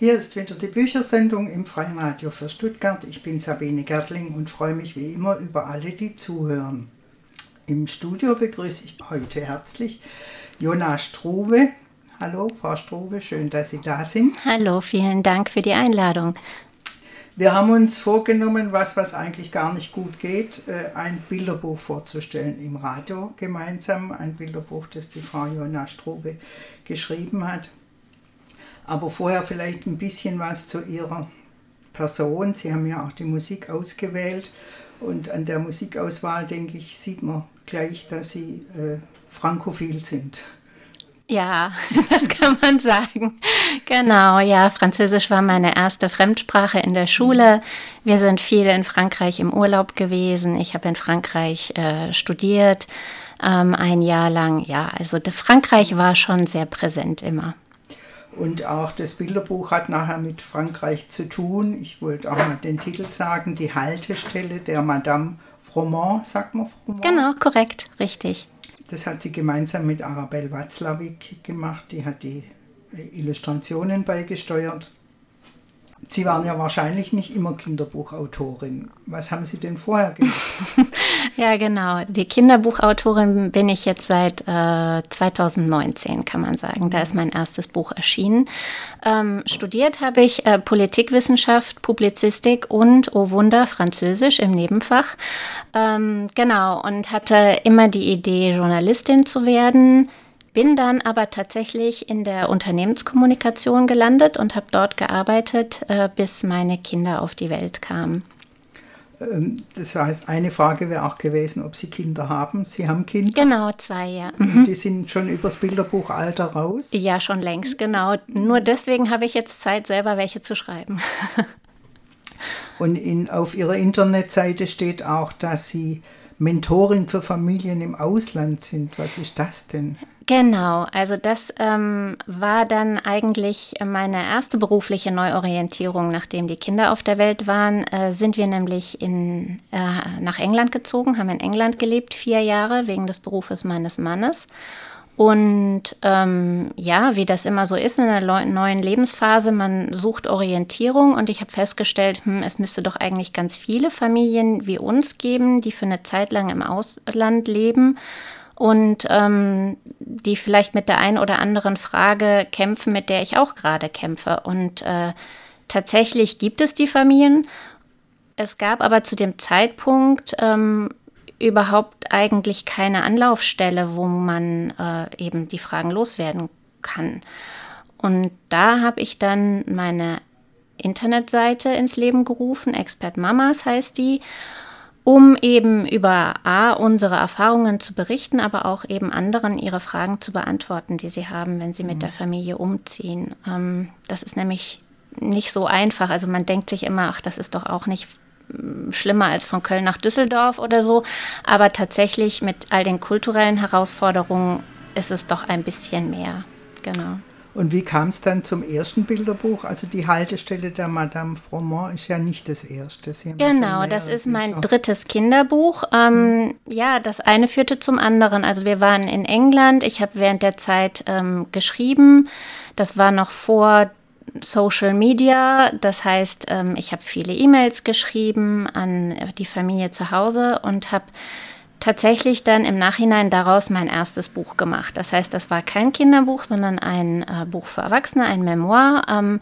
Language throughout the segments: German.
Hier ist wieder die Büchersendung im Freien Radio für Stuttgart. Ich bin Sabine Gertling und freue mich wie immer über alle, die zuhören. Im Studio begrüße ich heute herzlich Jona Struve. Hallo, Frau Struve, schön, dass Sie da sind. Hallo, vielen Dank für die Einladung. Wir haben uns vorgenommen, was, was eigentlich gar nicht gut geht, äh, ein Bilderbuch vorzustellen im Radio gemeinsam. Ein Bilderbuch, das die Frau Jona Struve geschrieben hat. Aber vorher vielleicht ein bisschen was zu Ihrer Person. Sie haben ja auch die Musik ausgewählt und an der Musikauswahl, denke ich, sieht man gleich, dass Sie äh, frankophil sind. Ja, das kann man sagen. Genau, ja, Französisch war meine erste Fremdsprache in der Schule. Wir sind viel in Frankreich im Urlaub gewesen. Ich habe in Frankreich äh, studiert, ähm, ein Jahr lang. Ja, also Frankreich war schon sehr präsent immer. Und auch das Bilderbuch hat nachher mit Frankreich zu tun. Ich wollte auch mal den Titel sagen, die Haltestelle der Madame Froment, sagt man Froment? Genau, korrekt, richtig. Das hat sie gemeinsam mit Arabelle Watzlawick gemacht. Die hat die Illustrationen beigesteuert. Sie waren ja wahrscheinlich nicht immer Kinderbuchautorin. Was haben Sie denn vorher gemacht? ja, genau. Die Kinderbuchautorin bin ich jetzt seit äh, 2019, kann man sagen. Da ist mein erstes Buch erschienen. Ähm, studiert habe ich äh, Politikwissenschaft, Publizistik und, oh Wunder, Französisch im Nebenfach. Ähm, genau, und hatte immer die Idee, Journalistin zu werden bin dann aber tatsächlich in der Unternehmenskommunikation gelandet und habe dort gearbeitet, äh, bis meine Kinder auf die Welt kamen. Ähm, das heißt, eine Frage wäre auch gewesen, ob Sie Kinder haben. Sie haben Kinder? Genau, zwei, ja. Mhm. Die sind schon übers Bilderbuchalter raus? Ja, schon längst, genau. Nur deswegen habe ich jetzt Zeit, selber welche zu schreiben. Und in, auf Ihrer Internetseite steht auch, dass Sie Mentorin für Familien im Ausland sind. Was ist das denn? Genau, also das ähm, war dann eigentlich meine erste berufliche Neuorientierung, nachdem die Kinder auf der Welt waren, äh, sind wir nämlich in, äh, nach England gezogen, haben in England gelebt, vier Jahre, wegen des Berufes meines Mannes. Und ähm, ja, wie das immer so ist in einer neuen Lebensphase, man sucht Orientierung und ich habe festgestellt, hm, es müsste doch eigentlich ganz viele Familien wie uns geben, die für eine Zeit lang im Ausland leben und ähm, die vielleicht mit der einen oder anderen Frage kämpfen, mit der ich auch gerade kämpfe. Und äh, tatsächlich gibt es die Familien. Es gab aber zu dem Zeitpunkt ähm, überhaupt eigentlich keine Anlaufstelle, wo man äh, eben die Fragen loswerden kann. Und da habe ich dann meine Internetseite ins Leben gerufen, Expert Mamas heißt die um eben über A, unsere Erfahrungen zu berichten, aber auch eben anderen ihre Fragen zu beantworten, die sie haben, wenn sie mit mhm. der Familie umziehen. Ähm, das ist nämlich nicht so einfach. Also man denkt sich immer, ach, das ist doch auch nicht schlimmer als von Köln nach Düsseldorf oder so. Aber tatsächlich mit all den kulturellen Herausforderungen ist es doch ein bisschen mehr. Genau. Und wie kam es dann zum ersten Bilderbuch? Also die Haltestelle der Madame Froment ist ja nicht das erste. genau, das ist mein Bücher. drittes Kinderbuch. Ähm, mhm. Ja, das eine führte zum anderen. Also wir waren in England. Ich habe während der Zeit ähm, geschrieben. Das war noch vor Social Media. Das heißt, ähm, ich habe viele E-Mails geschrieben an die Familie zu Hause und habe tatsächlich dann im Nachhinein daraus mein erstes Buch gemacht. Das heißt, das war kein Kinderbuch, sondern ein äh, Buch für Erwachsene, ein Memoir. Ähm,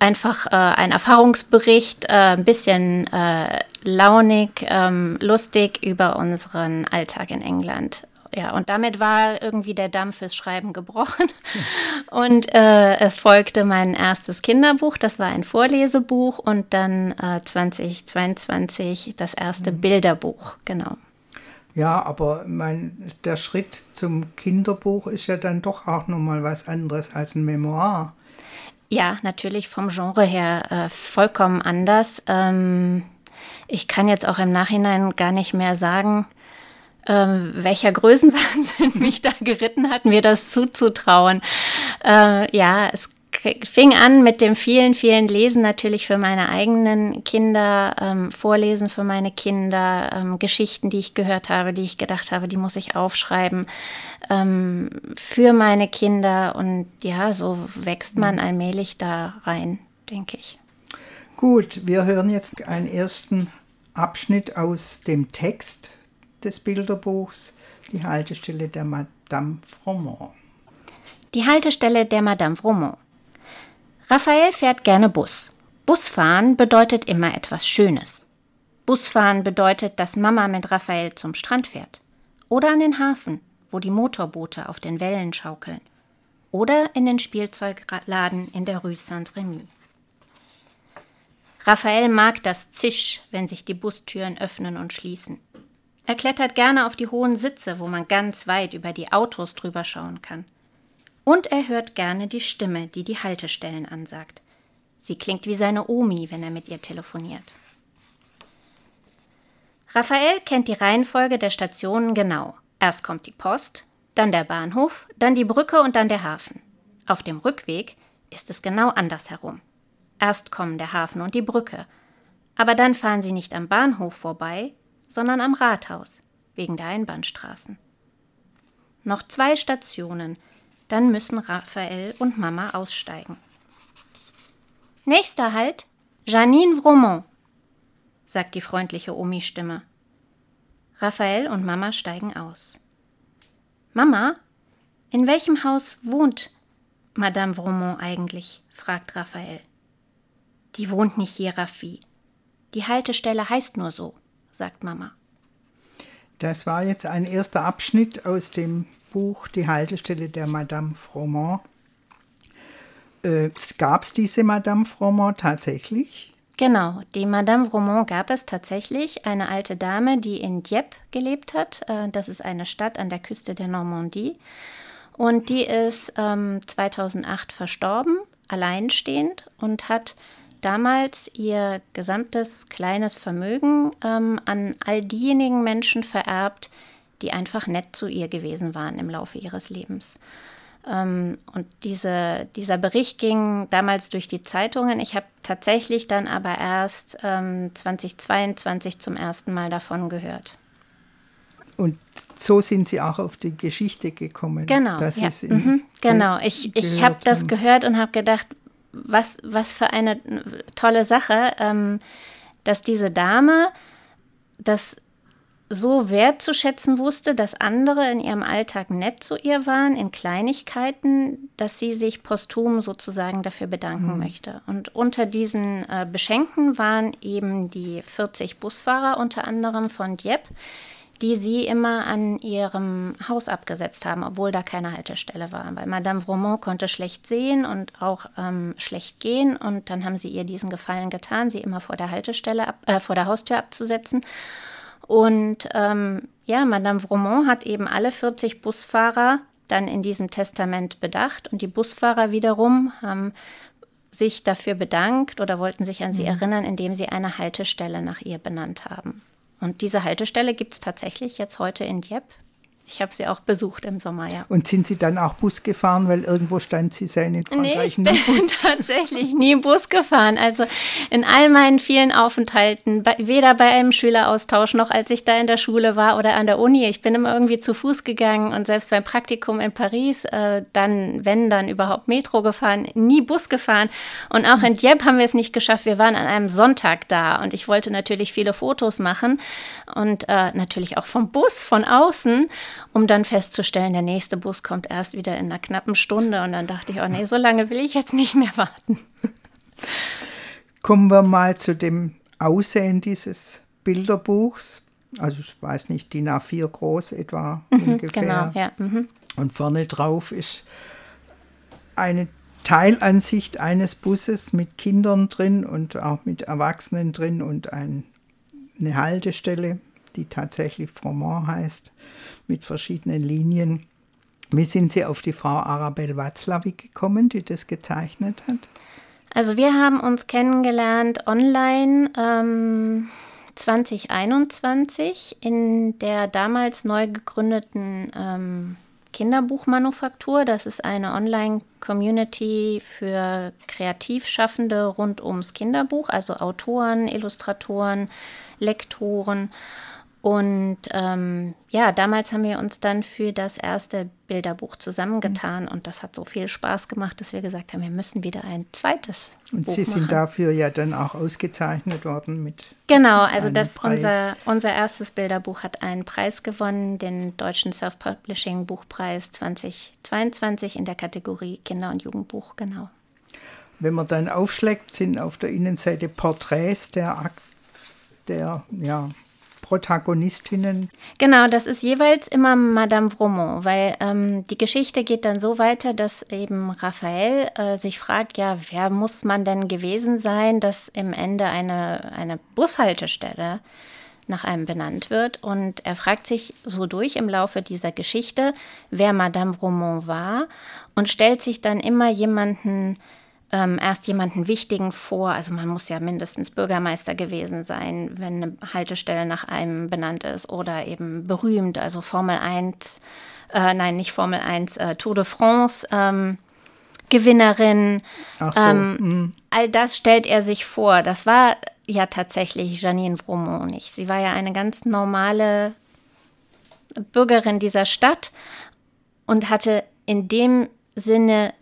einfach äh, ein Erfahrungsbericht, äh, ein bisschen äh, launig, ähm, lustig über unseren Alltag in England ja, und damit war irgendwie der Damm fürs Schreiben gebrochen. Und äh, es folgte mein erstes Kinderbuch, das war ein Vorlesebuch und dann äh, 2022 das erste mhm. Bilderbuch, genau. Ja, aber mein, der Schritt zum Kinderbuch ist ja dann doch auch nochmal was anderes als ein Memoir. Ja, natürlich vom Genre her äh, vollkommen anders. Ähm, ich kann jetzt auch im Nachhinein gar nicht mehr sagen, ähm, welcher Größenwahnsinn mich da geritten hat, mir das zuzutrauen. Äh, ja, es fing an mit dem vielen, vielen Lesen natürlich für meine eigenen Kinder, ähm, Vorlesen für meine Kinder, ähm, Geschichten, die ich gehört habe, die ich gedacht habe, die muss ich aufschreiben ähm, für meine Kinder. Und ja, so wächst man mhm. allmählich da rein, denke ich. Gut, wir hören jetzt einen ersten Abschnitt aus dem Text des Bilderbuchs, die Haltestelle der Madame Fromont. Die Haltestelle der Madame Fromont. Raphael fährt gerne Bus. Busfahren bedeutet immer etwas Schönes. Busfahren bedeutet, dass Mama mit Raphael zum Strand fährt. Oder an den Hafen, wo die Motorboote auf den Wellen schaukeln. Oder in den Spielzeugladen in der Rue Saint-Remy. Raphael mag das Zisch, wenn sich die Bustüren öffnen und schließen. Er klettert gerne auf die hohen Sitze, wo man ganz weit über die Autos drüber schauen kann. Und er hört gerne die Stimme, die die Haltestellen ansagt. Sie klingt wie seine Omi, wenn er mit ihr telefoniert. Raphael kennt die Reihenfolge der Stationen genau. Erst kommt die Post, dann der Bahnhof, dann die Brücke und dann der Hafen. Auf dem Rückweg ist es genau andersherum. Erst kommen der Hafen und die Brücke, aber dann fahren sie nicht am Bahnhof vorbei, sondern am Rathaus, wegen der Einbahnstraßen. Noch zwei Stationen, dann müssen Raphael und Mama aussteigen. Nächster Halt, Janine Vromont, sagt die freundliche Omi-Stimme. Raphael und Mama steigen aus. Mama, in welchem Haus wohnt Madame Vromont eigentlich? fragt Raphael. Die wohnt nicht hier, Raffi. Die Haltestelle heißt nur so, sagt Mama. Das war jetzt ein erster Abschnitt aus dem Buch Die Haltestelle der Madame Fromont. Äh, gab es diese Madame Fromont tatsächlich? Genau, die Madame Fromont gab es tatsächlich. Eine alte Dame, die in Dieppe gelebt hat. Äh, das ist eine Stadt an der Küste der Normandie. Und die ist ähm, 2008 verstorben, alleinstehend und hat damals ihr gesamtes kleines Vermögen ähm, an all diejenigen Menschen vererbt, die einfach nett zu ihr gewesen waren im Laufe ihres Lebens. Ähm, und diese, dieser Bericht ging damals durch die Zeitungen. Ich habe tatsächlich dann aber erst ähm, 2022 zum ersten Mal davon gehört. Und so sind Sie auch auf die Geschichte gekommen. Genau, ja. mhm, genau. Ich, ich habe das gehört und habe gedacht, was, was für eine tolle Sache, ähm, dass diese Dame das so wertzuschätzen wusste, dass andere in ihrem Alltag nett zu ihr waren, in Kleinigkeiten, dass sie sich posthum sozusagen dafür bedanken mhm. möchte. Und unter diesen äh, Beschenkten waren eben die 40 Busfahrer, unter anderem von Dieppe, die sie immer an ihrem Haus abgesetzt haben, obwohl da keine Haltestelle war. Weil Madame Vromont konnte schlecht sehen und auch ähm, schlecht gehen. Und dann haben sie ihr diesen Gefallen getan, sie immer vor der Haltestelle, ab, äh, vor der Haustür abzusetzen. Und ähm, ja, Madame Vromont hat eben alle 40 Busfahrer dann in diesem Testament bedacht und die Busfahrer wiederum haben sich dafür bedankt oder wollten sich an sie mhm. erinnern, indem sie eine Haltestelle nach ihr benannt haben. Und diese Haltestelle gibt es tatsächlich jetzt heute in Dieppe ich habe sie auch besucht im Sommer, ja. Und sind Sie dann auch Bus gefahren, weil irgendwo stand Sie seien in Frankreich nee, ich bin tatsächlich nie Bus gefahren. Also in all meinen vielen Aufenthalten, weder bei einem Schüleraustausch noch als ich da in der Schule war oder an der Uni. Ich bin immer irgendwie zu Fuß gegangen und selbst beim Praktikum in Paris, äh, dann, wenn dann überhaupt Metro gefahren, nie Bus gefahren. Und auch in Dieppe haben wir es nicht geschafft. Wir waren an einem Sonntag da und ich wollte natürlich viele Fotos machen und äh, natürlich auch vom Bus von außen um dann festzustellen, der nächste Bus kommt erst wieder in einer knappen Stunde. Und dann dachte ich, oh nee, so lange will ich jetzt nicht mehr warten. Kommen wir mal zu dem Aussehen dieses Bilderbuchs. Also ich weiß nicht, DIN A4 groß etwa mhm, ungefähr. Genau, ja. Mhm. Und vorne drauf ist eine Teilansicht eines Busses mit Kindern drin und auch mit Erwachsenen drin und ein, eine Haltestelle, die tatsächlich Fromont heißt mit verschiedenen Linien. Wie sind Sie auf die Frau Arabelle Watzlawick gekommen, die das gezeichnet hat? Also wir haben uns kennengelernt online ähm, 2021 in der damals neu gegründeten ähm, Kinderbuchmanufaktur. Das ist eine Online-Community für Kreativschaffende rund ums Kinderbuch, also Autoren, Illustratoren, Lektoren. Und ähm, ja, damals haben wir uns dann für das erste Bilderbuch zusammengetan und das hat so viel Spaß gemacht, dass wir gesagt haben, wir müssen wieder ein zweites. Und Buch Sie sind machen. dafür ja dann auch ausgezeichnet worden mit. Genau, also das Preis. unser, unser erstes Bilderbuch hat einen Preis gewonnen, den Deutschen Self-Publishing Buchpreis 2022 in der Kategorie Kinder- und Jugendbuch, genau. Wenn man dann aufschlägt, sind auf der Innenseite Porträts der, Ak- der ja, Protagonistinnen. Genau, das ist jeweils immer Madame Vromont, weil ähm, die Geschichte geht dann so weiter, dass eben Raphael äh, sich fragt, ja, wer muss man denn gewesen sein, dass im Ende eine, eine Bushaltestelle nach einem benannt wird. Und er fragt sich so durch im Laufe dieser Geschichte, wer Madame Vromont war und stellt sich dann immer jemanden ähm, erst jemanden Wichtigen vor. Also man muss ja mindestens Bürgermeister gewesen sein, wenn eine Haltestelle nach einem benannt ist oder eben berühmt, also Formel 1, äh, nein, nicht Formel 1, äh, Tour de France. Ähm, Gewinnerin. Ach so, ähm, all das stellt er sich vor. Das war ja tatsächlich Janine Vromont nicht. Sie war ja eine ganz normale Bürgerin dieser Stadt und hatte in dem Sinne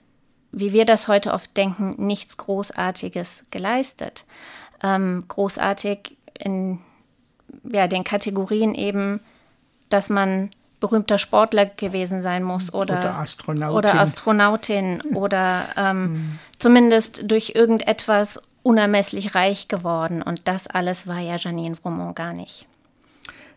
wie wir das heute oft denken, nichts Großartiges geleistet. Ähm, großartig in ja, den Kategorien eben, dass man berühmter Sportler gewesen sein muss oder, Oder Astronautin. oder, Astronautin oder ähm, zumindest durch irgendetwas unermesslich reich geworden. Und das alles war ja Janine Vromont gar nicht.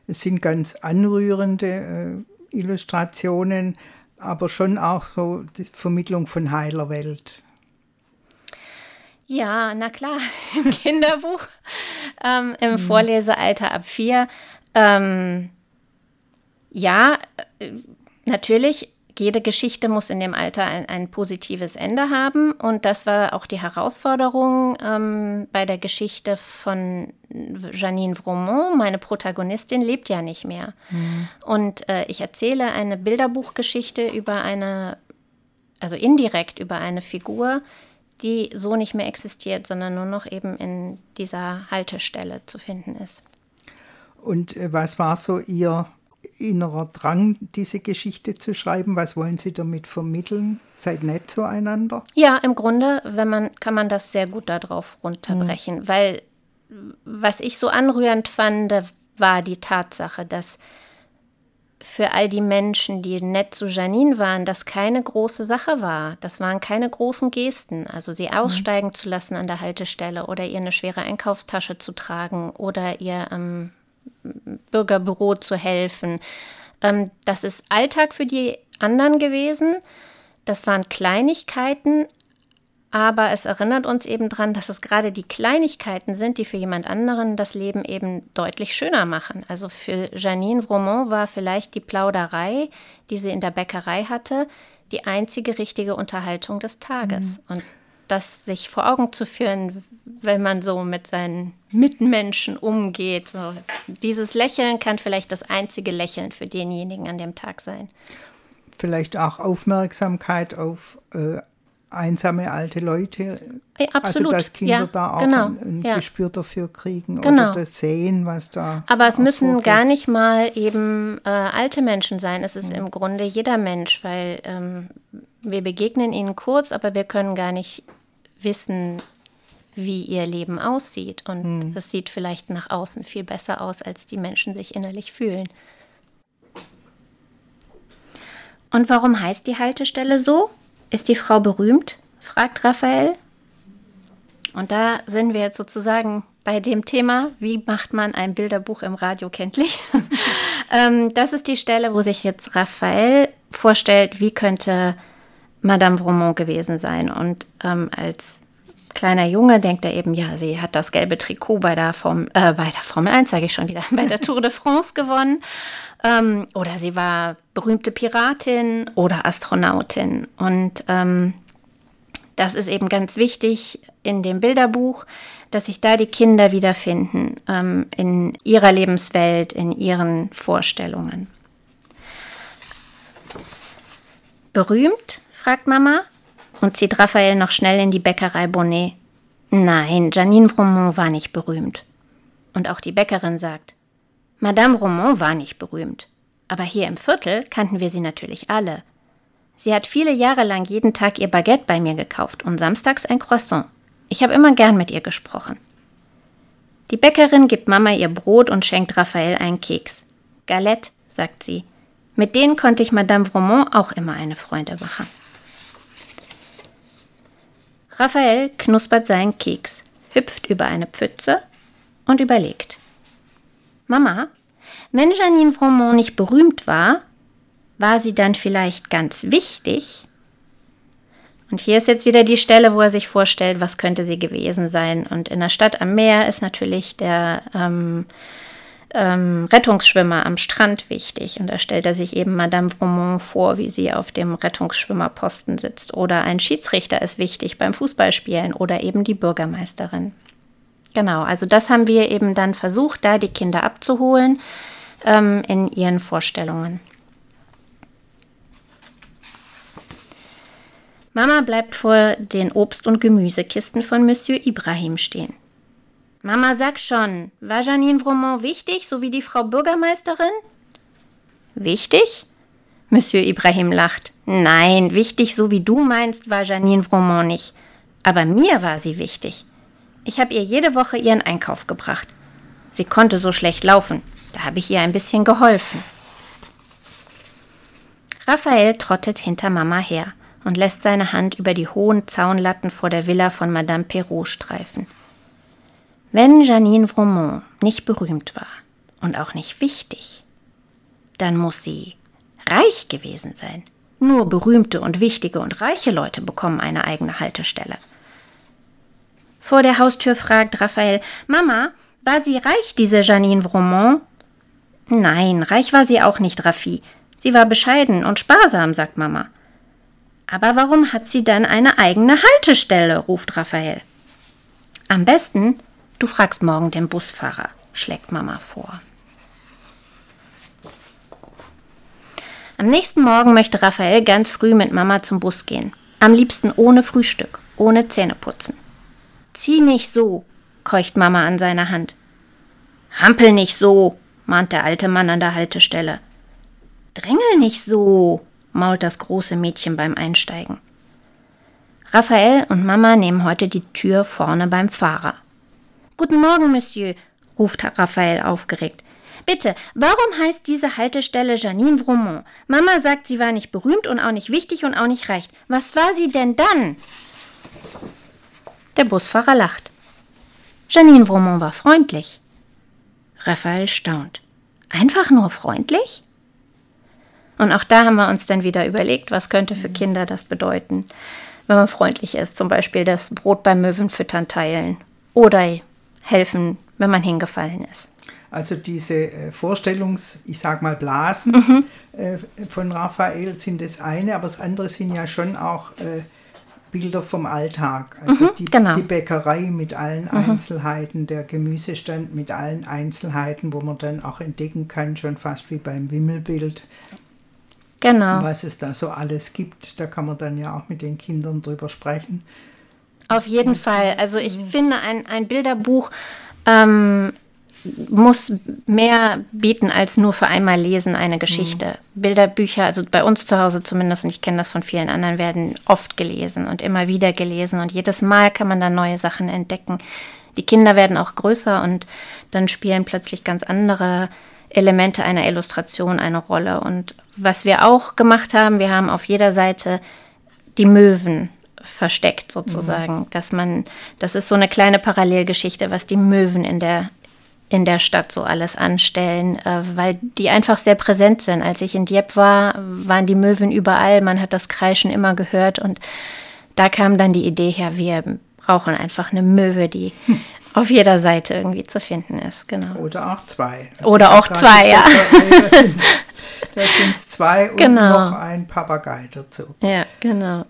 Es sind ganz anrührende äh, Illustrationen, aber schon auch so die Vermittlung von heiler Welt. Ja, na klar, im Kinderbuch, ähm, im Vorlesealter ab vier. Ähm, ja, äh, natürlich, jede Geschichte muss in dem Alter ein, ein positives Ende haben. Und das war auch die Herausforderung ähm, bei der Geschichte von Janine Vromont. Meine Protagonistin lebt ja nicht mehr. Und äh, ich erzähle eine Bilderbuchgeschichte über eine, also indirekt über eine Figur, die so nicht mehr existiert, sondern nur noch eben in dieser Haltestelle zu finden ist. Und äh, was war so Ihr innerer Drang, diese Geschichte zu schreiben? Was wollen Sie damit vermitteln? Seid nett zueinander? Ja, im Grunde, wenn man, kann man das sehr gut darauf runterbrechen, weil was ich so anrührend fand, war die Tatsache, dass für all die Menschen, die nett zu Janine waren, das keine große Sache war. Das waren keine großen Gesten. Also sie aussteigen zu lassen an der Haltestelle oder ihr eine schwere Einkaufstasche zu tragen oder ihr ähm, Bürgerbüro zu helfen. Ähm, das ist Alltag für die anderen gewesen. Das waren Kleinigkeiten, aber es erinnert uns eben daran, dass es gerade die Kleinigkeiten sind, die für jemand anderen das Leben eben deutlich schöner machen. Also für Janine Vromont war vielleicht die Plauderei, die sie in der Bäckerei hatte, die einzige richtige Unterhaltung des Tages. Mhm. Und das sich vor Augen zu führen, wenn man so mit seinen Mitmenschen umgeht. So, dieses Lächeln kann vielleicht das einzige Lächeln für denjenigen an dem Tag sein. Vielleicht auch Aufmerksamkeit auf äh, einsame alte Leute. Ja, absolut. Also dass Kinder ja, da auch genau, ein, ein ja. Gespür dafür kriegen Genau. oder das sehen, was da. Aber es müssen vorgeht. gar nicht mal eben äh, alte Menschen sein. Es ist im Grunde jeder Mensch, weil ähm, wir begegnen ihnen kurz, aber wir können gar nicht wissen, wie ihr Leben aussieht. Und es sieht vielleicht nach außen viel besser aus, als die Menschen sich innerlich fühlen. Und warum heißt die Haltestelle so? Ist die Frau berühmt? fragt Raphael. Und da sind wir jetzt sozusagen bei dem Thema, wie macht man ein Bilderbuch im Radio kenntlich? ähm, das ist die Stelle, wo sich jetzt Raphael vorstellt, wie könnte Madame Vromont gewesen sein. Und ähm, als kleiner Junge denkt er eben, ja, sie hat das gelbe Trikot bei der, Form, äh, bei der Formel 1, sage ich schon wieder, bei der Tour de France gewonnen. Ähm, oder sie war berühmte Piratin oder Astronautin. Und ähm, das ist eben ganz wichtig in dem Bilderbuch, dass sich da die Kinder wiederfinden ähm, in ihrer Lebenswelt, in ihren Vorstellungen. Berühmt? Fragt Mama und zieht Raphael noch schnell in die Bäckerei Bonnet. Nein, Janine Vromont war nicht berühmt. Und auch die Bäckerin sagt, Madame Romont war nicht berühmt. Aber hier im Viertel kannten wir sie natürlich alle. Sie hat viele Jahre lang jeden Tag ihr Baguette bei mir gekauft und samstags ein Croissant. Ich habe immer gern mit ihr gesprochen. Die Bäckerin gibt Mama ihr Brot und schenkt Raphael einen Keks. Galette, sagt sie. Mit denen konnte ich Madame Vromont auch immer eine Freude machen. Raphael knuspert seinen Keks, hüpft über eine Pfütze und überlegt. Mama, wenn Janine Vromont nicht berühmt war, war sie dann vielleicht ganz wichtig? Und hier ist jetzt wieder die Stelle, wo er sich vorstellt, was könnte sie gewesen sein. Und in der Stadt am Meer ist natürlich der ähm, ähm, Rettungsschwimmer am Strand wichtig. Und da stellt er sich eben Madame Vromont vor, wie sie auf dem Rettungsschwimmerposten sitzt. Oder ein Schiedsrichter ist wichtig beim Fußballspielen oder eben die Bürgermeisterin. Genau, also das haben wir eben dann versucht, da die Kinder abzuholen ähm, in ihren Vorstellungen. Mama bleibt vor den Obst- und Gemüsekisten von Monsieur Ibrahim stehen. Mama, sag schon, war Janine Vromont wichtig, so wie die Frau Bürgermeisterin? Wichtig? Monsieur Ibrahim lacht. Nein, wichtig, so wie du meinst, war Janine Vromont nicht. Aber mir war sie wichtig. Ich habe ihr jede Woche ihren Einkauf gebracht. Sie konnte so schlecht laufen. Da habe ich ihr ein bisschen geholfen. Raphael trottet hinter Mama her und lässt seine Hand über die hohen Zaunlatten vor der Villa von Madame Perrault streifen. Wenn Janine Vromont nicht berühmt war und auch nicht wichtig, dann muss sie reich gewesen sein. Nur berühmte und wichtige und reiche Leute bekommen eine eigene Haltestelle. Vor der Haustür fragt Raphael: Mama, war sie reich, diese Janine Vromont? Nein, reich war sie auch nicht, Raffi. Sie war bescheiden und sparsam, sagt Mama. Aber warum hat sie dann eine eigene Haltestelle? ruft Raphael. Am besten, Du fragst morgen den Busfahrer, schlägt Mama vor. Am nächsten Morgen möchte Raphael ganz früh mit Mama zum Bus gehen. Am liebsten ohne Frühstück, ohne Zähneputzen. Zieh nicht so, keucht Mama an seiner Hand. Hampel nicht so, mahnt der alte Mann an der Haltestelle. Drängel nicht so, mault das große Mädchen beim Einsteigen. Raphael und Mama nehmen heute die Tür vorne beim Fahrer. Guten Morgen, Monsieur, ruft Raphael aufgeregt. Bitte, warum heißt diese Haltestelle Janine Vromont? Mama sagt, sie war nicht berühmt und auch nicht wichtig und auch nicht reich. Was war sie denn dann? Der Busfahrer lacht. Janine Vromont war freundlich. Raphael staunt. Einfach nur freundlich? Und auch da haben wir uns dann wieder überlegt, was könnte für Kinder das bedeuten, wenn man freundlich ist. Zum Beispiel das Brot beim Möwenfüttern teilen oder helfen, wenn man hingefallen ist. Also diese äh, Vorstellungs, ich sag mal Blasen mhm. äh, von Raphael sind das eine, aber das andere sind ja schon auch äh, Bilder vom Alltag. Also mhm, die, genau. die, Bäckerei mit allen mhm. Einzelheiten, der Gemüsestand mit allen Einzelheiten, wo man dann auch entdecken kann, schon fast wie beim Wimmelbild. Genau. Was es da so alles gibt. Da kann man dann ja auch mit den Kindern drüber sprechen. Auf jeden Fall. Also ich finde, ein, ein Bilderbuch ähm, muss mehr bieten als nur für einmal lesen eine Geschichte. Mhm. Bilderbücher, also bei uns zu Hause zumindest, und ich kenne das von vielen anderen, werden oft gelesen und immer wieder gelesen. Und jedes Mal kann man dann neue Sachen entdecken. Die Kinder werden auch größer und dann spielen plötzlich ganz andere Elemente einer Illustration eine Rolle. Und was wir auch gemacht haben, wir haben auf jeder Seite die Möwen versteckt sozusagen, mhm. dass man, das ist so eine kleine Parallelgeschichte, was die Möwen in der in der Stadt so alles anstellen, äh, weil die einfach sehr präsent sind. Als ich in Dieppe war, waren die Möwen überall, man hat das Kreischen immer gehört und da kam dann die Idee her, wir brauchen einfach eine Möwe, die hm. auf jeder Seite irgendwie zu finden ist. Genau. Oder auch zwei. Also Oder auch zwei, ja. Da sind es zwei und genau. noch ein Papagei dazu. Ja, genau.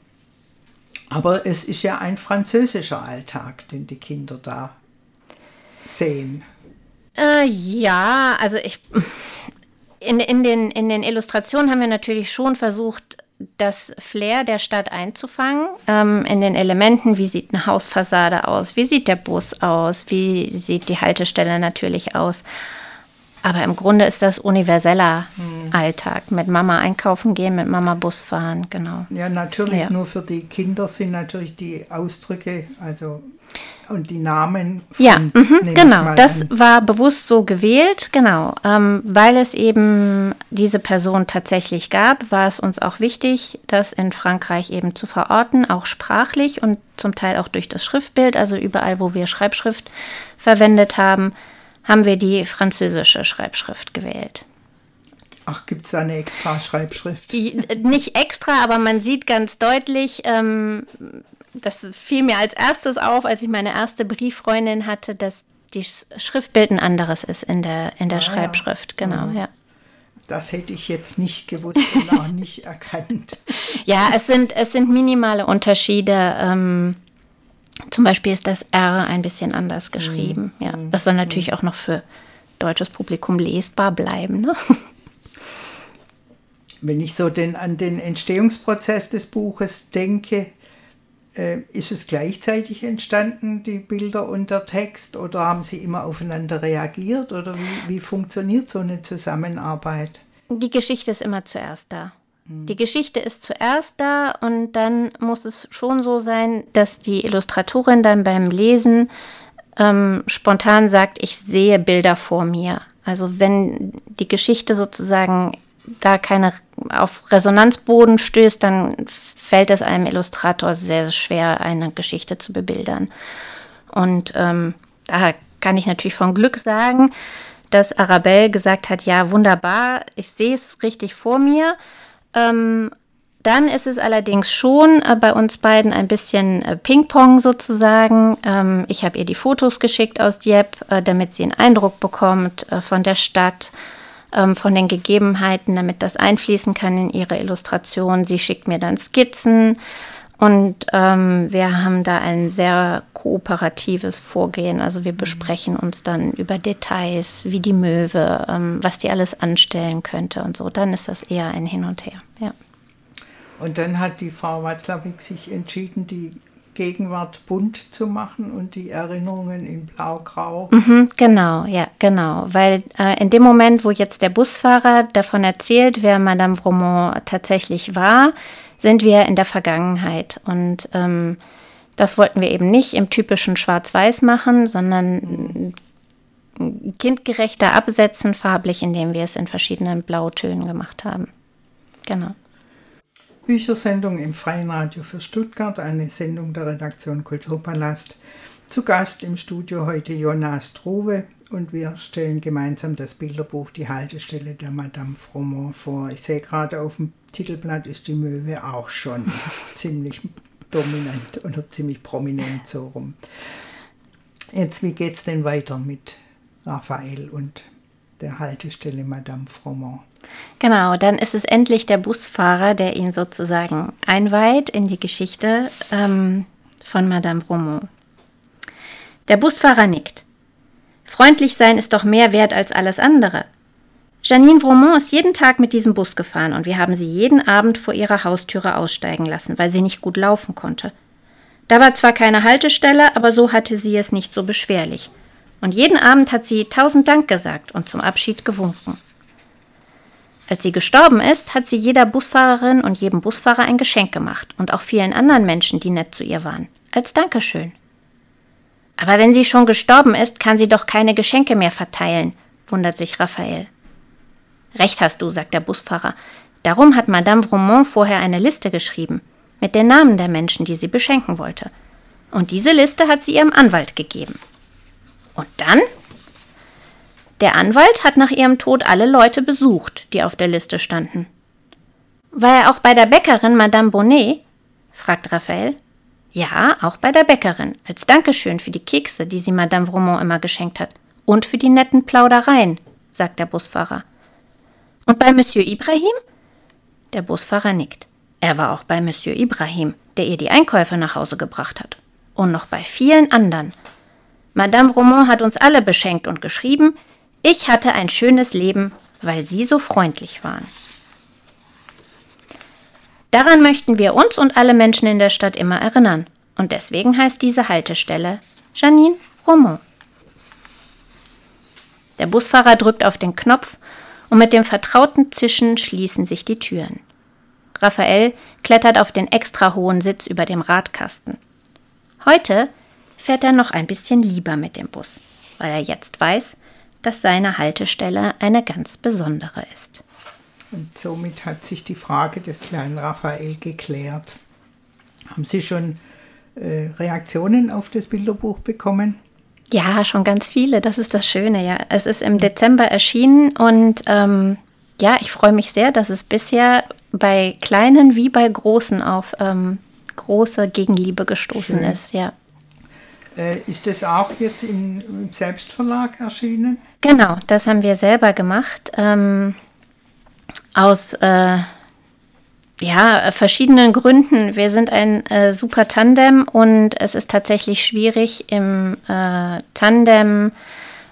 Aber es ist ja ein französischer Alltag, den die Kinder da sehen. Äh, ja, also ich in, in, den, in den Illustrationen haben wir natürlich schon versucht, das Flair der Stadt einzufangen, ähm, in den Elementen, wie sieht eine Hausfassade aus, wie sieht der Bus aus, wie sieht die Haltestelle natürlich aus. Aber im Grunde ist das universeller hm. Alltag. Mit Mama einkaufen gehen, mit Mama Bus fahren, genau. Ja, natürlich, ja. nur für die Kinder sind natürlich die Ausdrücke, also und die Namen. Von, ja, mh, genau. Das an. war bewusst so gewählt, genau. Ähm, weil es eben diese Person tatsächlich gab, war es uns auch wichtig, das in Frankreich eben zu verorten, auch sprachlich und zum Teil auch durch das Schriftbild, also überall, wo wir Schreibschrift verwendet haben, haben wir die französische Schreibschrift gewählt. Ach, gibt es da eine extra Schreibschrift? Nicht extra, aber man sieht ganz deutlich, ähm, das fiel mir als erstes auf, als ich meine erste Brieffreundin hatte, dass das Schriftbild ein anderes ist in der, in der ah, Schreibschrift. Genau, mhm. ja. Das hätte ich jetzt nicht gewusst und auch nicht erkannt. Ja, es sind, es sind minimale Unterschiede. Ähm, zum Beispiel ist das R ein bisschen anders geschrieben. Mhm. Ja, mhm. das soll natürlich mhm. auch noch für deutsches Publikum lesbar bleiben. Ne? Wenn ich so den, an den Entstehungsprozess des Buches denke, äh, ist es gleichzeitig entstanden, die Bilder und der Text, oder haben Sie immer aufeinander reagiert? Oder wie, wie funktioniert so eine Zusammenarbeit? Die Geschichte ist immer zuerst da. Hm. Die Geschichte ist zuerst da und dann muss es schon so sein, dass die Illustratorin dann beim Lesen ähm, spontan sagt, ich sehe Bilder vor mir. Also wenn die Geschichte sozusagen da keine auf Resonanzboden stößt, dann fällt es einem Illustrator sehr, sehr schwer, eine Geschichte zu bebildern. Und ähm, da kann ich natürlich von Glück sagen, dass Arabelle gesagt hat, ja, wunderbar, ich sehe es richtig vor mir. Ähm, dann ist es allerdings schon äh, bei uns beiden ein bisschen äh, Ping-Pong sozusagen. Ähm, ich habe ihr die Fotos geschickt aus Dieppe, äh, damit sie einen Eindruck bekommt äh, von der Stadt ähm, von den Gegebenheiten, damit das einfließen kann in ihre Illustration. Sie schickt mir dann Skizzen und ähm, wir haben da ein sehr kooperatives Vorgehen. Also wir besprechen uns dann über Details, wie die Möwe, ähm, was die alles anstellen könnte und so. Dann ist das eher ein Hin und Her. Ja. Und dann hat die Frau Watzlawick sich entschieden, die Gegenwart bunt zu machen und die Erinnerungen in blau-grau. Mhm, genau, ja, genau. Weil äh, in dem Moment, wo jetzt der Busfahrer davon erzählt, wer Madame Bromont tatsächlich war, sind wir in der Vergangenheit. Und ähm, das wollten wir eben nicht im typischen Schwarz-Weiß machen, sondern kindgerechter absetzen, farblich, indem wir es in verschiedenen Blautönen gemacht haben. Genau. Büchersendung im Freien Radio für Stuttgart, eine Sendung der Redaktion Kulturpalast. Zu Gast im Studio heute Jonas Trove und wir stellen gemeinsam das Bilderbuch Die Haltestelle der Madame Fromont vor. Ich sehe gerade auf dem Titelblatt ist die Möwe auch schon ziemlich dominant oder ziemlich prominent so rum. Jetzt, wie geht es denn weiter mit Raphael und der Haltestelle Madame Fromont? Genau, dann ist es endlich der Busfahrer, der ihn sozusagen einweiht in die Geschichte ähm, von Madame Romont. Der Busfahrer nickt. Freundlich sein ist doch mehr wert als alles andere. Janine Vromont ist jeden Tag mit diesem Bus gefahren und wir haben sie jeden Abend vor ihrer Haustüre aussteigen lassen, weil sie nicht gut laufen konnte. Da war zwar keine Haltestelle, aber so hatte sie es nicht so beschwerlich. Und jeden Abend hat sie tausend Dank gesagt und zum Abschied gewunken. Als sie gestorben ist, hat sie jeder Busfahrerin und jedem Busfahrer ein Geschenk gemacht und auch vielen anderen Menschen, die nett zu ihr waren, als Dankeschön. Aber wenn sie schon gestorben ist, kann sie doch keine Geschenke mehr verteilen, wundert sich Raphael. Recht hast du, sagt der Busfahrer. Darum hat Madame Vromont vorher eine Liste geschrieben, mit den Namen der Menschen, die sie beschenken wollte. Und diese Liste hat sie ihrem Anwalt gegeben. Und dann? Der Anwalt hat nach ihrem Tod alle Leute besucht, die auf der Liste standen. War er auch bei der Bäckerin Madame Bonnet? fragt Raphael. Ja, auch bei der Bäckerin, als Dankeschön für die Kekse, die sie Madame Vromont immer geschenkt hat. Und für die netten Plaudereien, sagt der Busfahrer. Und bei Monsieur Ibrahim? Der Busfahrer nickt. Er war auch bei Monsieur Ibrahim, der ihr die Einkäufe nach Hause gebracht hat. Und noch bei vielen anderen. Madame Romont hat uns alle beschenkt und geschrieben, ich hatte ein schönes Leben, weil Sie so freundlich waren. Daran möchten wir uns und alle Menschen in der Stadt immer erinnern. Und deswegen heißt diese Haltestelle Janine Fromont. Der Busfahrer drückt auf den Knopf und mit dem vertrauten Zischen schließen sich die Türen. Raphael klettert auf den extra hohen Sitz über dem Radkasten. Heute fährt er noch ein bisschen lieber mit dem Bus, weil er jetzt weiß, dass seine Haltestelle eine ganz besondere ist. Und somit hat sich die Frage des kleinen Raphael geklärt. Haben Sie schon äh, Reaktionen auf das Bilderbuch bekommen? Ja, schon ganz viele. Das ist das Schöne. Ja, es ist im Dezember erschienen und ähm, ja, ich freue mich sehr, dass es bisher bei kleinen wie bei großen auf ähm, große Gegenliebe gestoßen Schön. ist. Ja. Äh, ist das auch jetzt im, im Selbstverlag erschienen? Genau, das haben wir selber gemacht. Ähm, aus äh, ja, verschiedenen Gründen. Wir sind ein äh, super Tandem und es ist tatsächlich schwierig im äh, Tandem,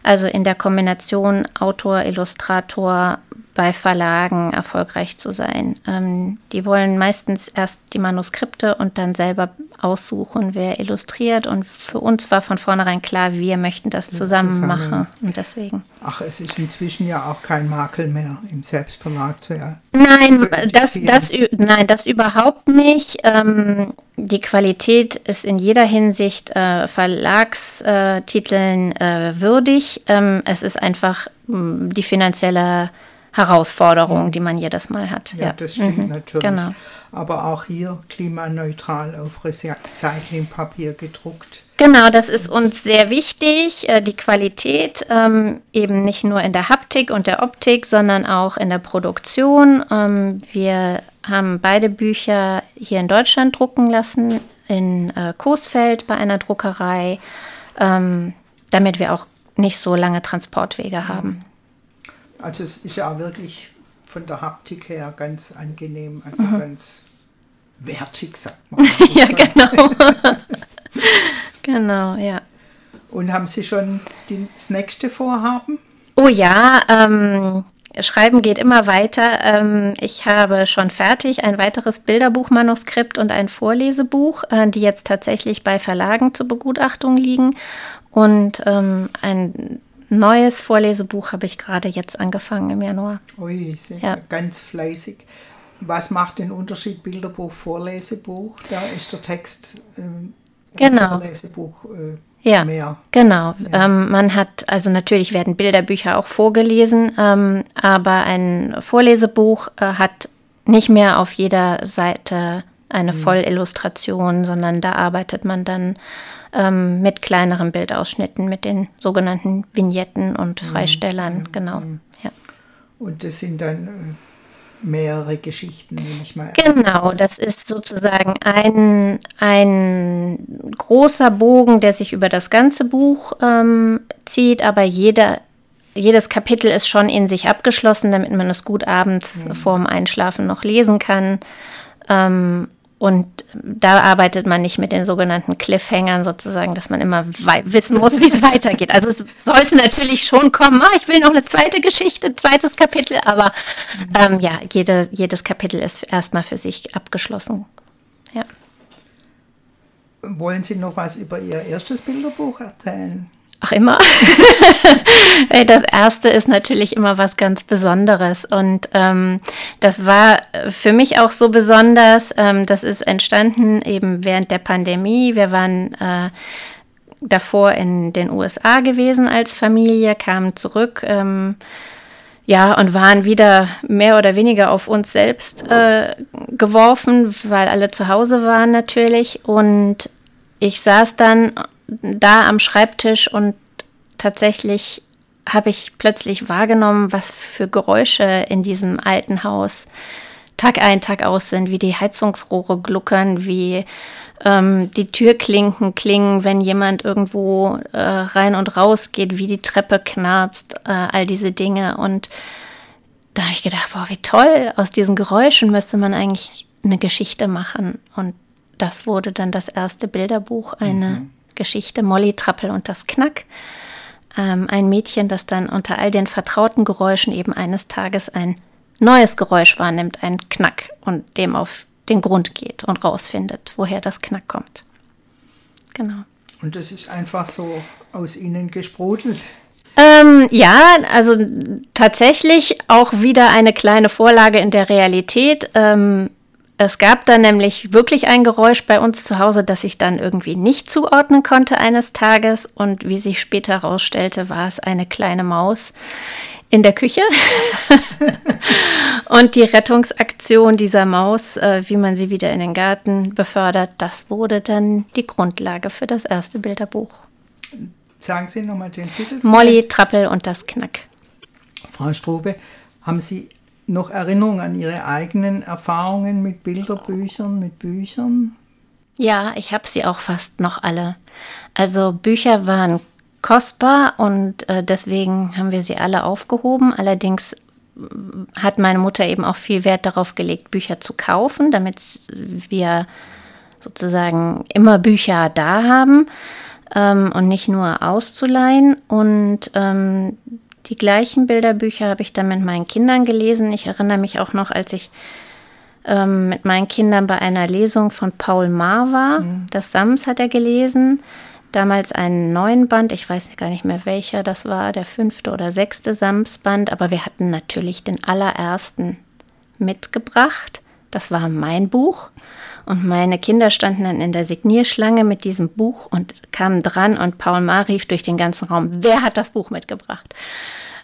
also in der Kombination Autor, Illustrator, bei Verlagen erfolgreich zu sein. Ähm, die wollen meistens erst die Manuskripte und dann selber aussuchen, wer illustriert. Und für uns war von vornherein klar, wir möchten das, das zusammen, zusammen, machen. Und deswegen. Ach, es ist inzwischen ja auch kein Makel mehr im Selbstverlag zu ja, Nein, zu das, das, nein, das überhaupt nicht. Ähm, die Qualität ist in jeder Hinsicht äh, Verlagstiteln äh, würdig. Ähm, es ist einfach mh, die finanzielle Herausforderung, die man jedes Mal hat. Ja, ja. das stimmt mhm. natürlich. Genau. Aber auch hier klimaneutral auf Recyclingpapier gedruckt. Genau, das ist uns sehr wichtig, äh, die Qualität ähm, eben nicht nur in der Haptik und der Optik, sondern auch in der Produktion. Ähm, wir haben beide Bücher hier in Deutschland drucken lassen, in äh, Coesfeld bei einer Druckerei, ähm, damit wir auch nicht so lange Transportwege haben. Also es ist ja wirklich von der Haptik her ganz angenehm, also mhm. ganz wertig, sagt man. ja, genau. genau, ja. Und haben Sie schon das nächste Vorhaben? Oh ja, ähm, Schreiben geht immer weiter. Ähm, ich habe schon fertig ein weiteres Bilderbuchmanuskript und ein Vorlesebuch, äh, die jetzt tatsächlich bei Verlagen zur Begutachtung liegen. Und ähm, ein neues Vorlesebuch habe ich gerade jetzt angefangen im Januar. Ui, sind ja. ganz fleißig. Was macht den Unterschied Bilderbuch, Vorlesebuch? Da ist der Text ähm, genau. Vorlesebuch äh, ja, mehr. Genau. Ja. Ähm, man hat, also natürlich werden Bilderbücher auch vorgelesen, ähm, aber ein Vorlesebuch äh, hat nicht mehr auf jeder Seite eine mhm. Vollillustration, sondern da arbeitet man dann ähm, mit kleineren Bildausschnitten, mit den sogenannten Vignetten und mhm. Freistellern, mhm. genau. Ja. Und das sind dann äh, mehrere Geschichten, nehme ich mal. Genau, das ist sozusagen ein, ein großer Bogen, der sich über das ganze Buch ähm, zieht, aber jeder jedes Kapitel ist schon in sich abgeschlossen, damit man es gut abends mhm. vorm Einschlafen noch lesen kann. Ähm, und da arbeitet man nicht mit den sogenannten Cliffhangern sozusagen, dass man immer wissen muss, wie es weitergeht. Also es sollte natürlich schon kommen, ah, ich will noch eine zweite Geschichte, zweites Kapitel, aber ähm, ja, jede, jedes Kapitel ist erstmal für sich abgeschlossen. Ja. Wollen Sie noch was über Ihr erstes Bilderbuch erzählen? Ach, immer. das erste ist natürlich immer was ganz Besonderes. Und ähm, das war für mich auch so besonders. Ähm, das ist entstanden eben während der Pandemie. Wir waren äh, davor in den USA gewesen als Familie, kamen zurück. Ähm, ja, und waren wieder mehr oder weniger auf uns selbst äh, geworfen, weil alle zu Hause waren natürlich. Und ich saß dann da am Schreibtisch und tatsächlich habe ich plötzlich wahrgenommen, was für Geräusche in diesem alten Haus Tag ein, Tag aus sind, wie die Heizungsrohre gluckern, wie ähm, die Türklinken klingen, wenn jemand irgendwo äh, rein und raus geht, wie die Treppe knarzt, äh, all diese Dinge. Und da habe ich gedacht, boah, wie toll, aus diesen Geräuschen müsste man eigentlich eine Geschichte machen. Und das wurde dann das erste Bilderbuch, eine mhm. Geschichte Molly Trappel und das Knack. Ähm, ein Mädchen, das dann unter all den vertrauten Geräuschen eben eines Tages ein neues Geräusch wahrnimmt, ein Knack und dem auf den Grund geht und rausfindet, woher das Knack kommt. Genau. Und das ist einfach so aus Ihnen gesprudelt. Ähm, ja, also tatsächlich auch wieder eine kleine Vorlage in der Realität. Ähm, es gab dann nämlich wirklich ein Geräusch bei uns zu Hause, das ich dann irgendwie nicht zuordnen konnte eines Tages. Und wie sich später herausstellte, war es eine kleine Maus in der Küche. und die Rettungsaktion dieser Maus, äh, wie man sie wieder in den Garten befördert, das wurde dann die Grundlage für das erste Bilderbuch. Sagen Sie nochmal den Titel. Molly Trappel und das Knack. Frau Struve, haben Sie noch Erinnerungen an Ihre eigenen Erfahrungen mit Bilderbüchern, mit Büchern? Ja, ich habe sie auch fast noch alle. Also Bücher waren kostbar und äh, deswegen haben wir sie alle aufgehoben. Allerdings hat meine Mutter eben auch viel Wert darauf gelegt, Bücher zu kaufen, damit wir sozusagen immer Bücher da haben ähm, und nicht nur auszuleihen. Und ähm, die gleichen Bilderbücher habe ich dann mit meinen Kindern gelesen. Ich erinnere mich auch noch, als ich ähm, mit meinen Kindern bei einer Lesung von Paul Maar war. Mhm. Das Sams hat er gelesen. Damals einen neuen Band, ich weiß gar nicht mehr welcher das war, der fünfte oder sechste Sams-Band, aber wir hatten natürlich den allerersten mitgebracht. Das war mein Buch. Und meine Kinder standen dann in der Signierschlange mit diesem Buch und kamen dran und Paul Maar rief durch den ganzen Raum, wer hat das Buch mitgebracht?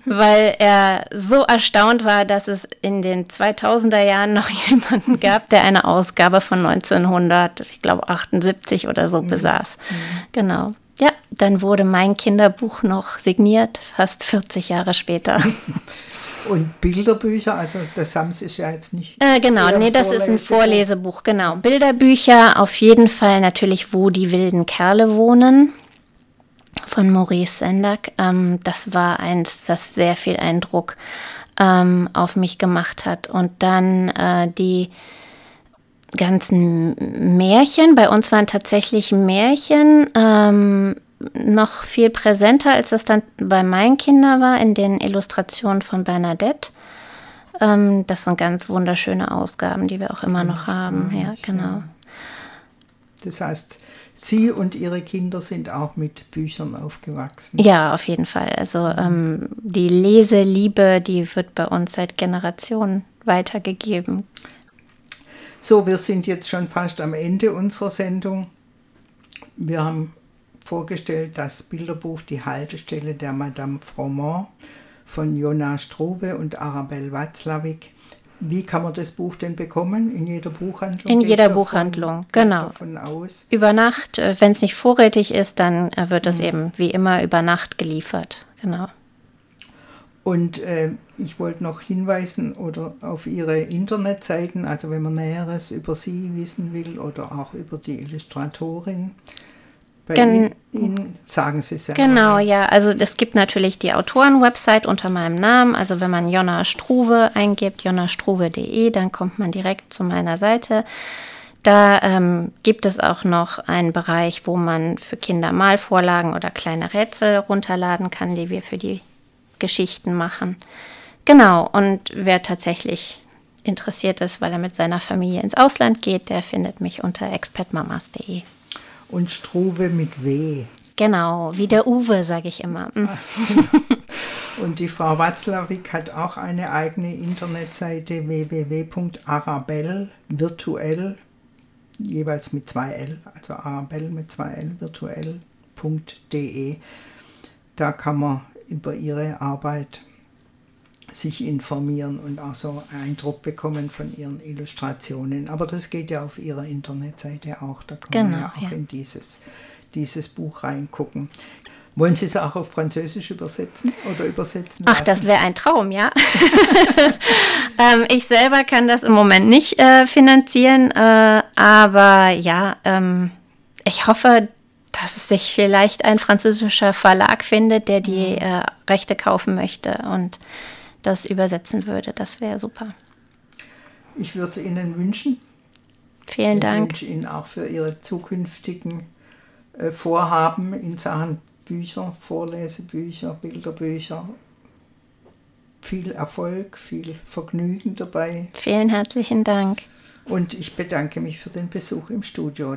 Weil er so erstaunt war, dass es in den 2000er Jahren noch jemanden gab, der eine Ausgabe von 1900, ich glaube 78 oder so mhm. besaß. Mhm. Genau. Ja, dann wurde mein Kinderbuch noch signiert, fast 40 Jahre später. Und Bilderbücher, also das Sams ist ja jetzt nicht. Äh, genau, nee, das ist ein Vorlesebuch, genau. Bilderbücher, auf jeden Fall natürlich, wo die wilden Kerle wohnen, von Maurice Sendak. Ähm, das war eins, das sehr viel Eindruck ähm, auf mich gemacht hat. Und dann äh, die ganzen Märchen. Bei uns waren tatsächlich Märchen. Ähm, noch viel präsenter, als das dann bei meinen Kindern war, in den Illustrationen von Bernadette. Ähm, das sind ganz wunderschöne Ausgaben, die wir auch immer noch haben. Ja, genau. Das heißt, Sie und Ihre Kinder sind auch mit Büchern aufgewachsen. Ja, auf jeden Fall. Also ähm, die Leseliebe, die wird bei uns seit Generationen weitergegeben. So, wir sind jetzt schon fast am Ende unserer Sendung. Wir haben vorgestellt das Bilderbuch Die Haltestelle der Madame Froment von Jonas Struve und Arabelle Watzlawick. Wie kann man das Buch denn bekommen? In jeder Buchhandlung? In jeder Buchhandlung, genau. Davon aus. Über Nacht, äh, wenn es nicht vorrätig ist, dann äh, wird es mhm. eben wie immer über Nacht geliefert. Genau. Und äh, ich wollte noch hinweisen oder auf Ihre Internetseiten, also wenn man Näheres über Sie wissen will oder auch über die Illustratorin. Bei Gen Ihnen, sagen Sie es ja. Genau, ja. Also es gibt natürlich die Autoren-Website unter meinem Namen. Also wenn man Jonna Struve eingibt, jonnastruve.de, dann kommt man direkt zu meiner Seite. Da ähm, gibt es auch noch einen Bereich, wo man für Kinder Malvorlagen oder kleine Rätsel runterladen kann, die wir für die Geschichten machen. Genau, und wer tatsächlich interessiert ist, weil er mit seiner Familie ins Ausland geht, der findet mich unter expertmamas.de und Struve mit W. Genau, wie der Uwe, sage ich immer. Mhm. und die Frau Watzlawick hat auch eine eigene Internetseite www.arabell virtuell, jeweils mit zwei L, also arabell mit zwei L virtuell.de. Da kann man über ihre Arbeit sich informieren und auch so Eindruck bekommen von ihren Illustrationen. Aber das geht ja auf ihrer Internetseite auch. Da kann genau, man ja auch ja. in dieses, dieses Buch reingucken. Wollen Sie es auch auf Französisch übersetzen oder übersetzen? Ach, das wäre ein Traum, ja. ähm, ich selber kann das im Moment nicht äh, finanzieren, äh, aber ja, ähm, ich hoffe, dass es sich vielleicht ein französischer Verlag findet, der die mhm. äh, Rechte kaufen möchte und das übersetzen würde. Das wäre super. Ich würde es Ihnen wünschen. Vielen Dank. Ich wünsche Ihnen auch für Ihre zukünftigen äh, Vorhaben in Sachen Bücher, Vorlesebücher, Bilderbücher. Viel Erfolg, viel Vergnügen dabei. Vielen herzlichen Dank. Und ich bedanke mich für den Besuch im Studio.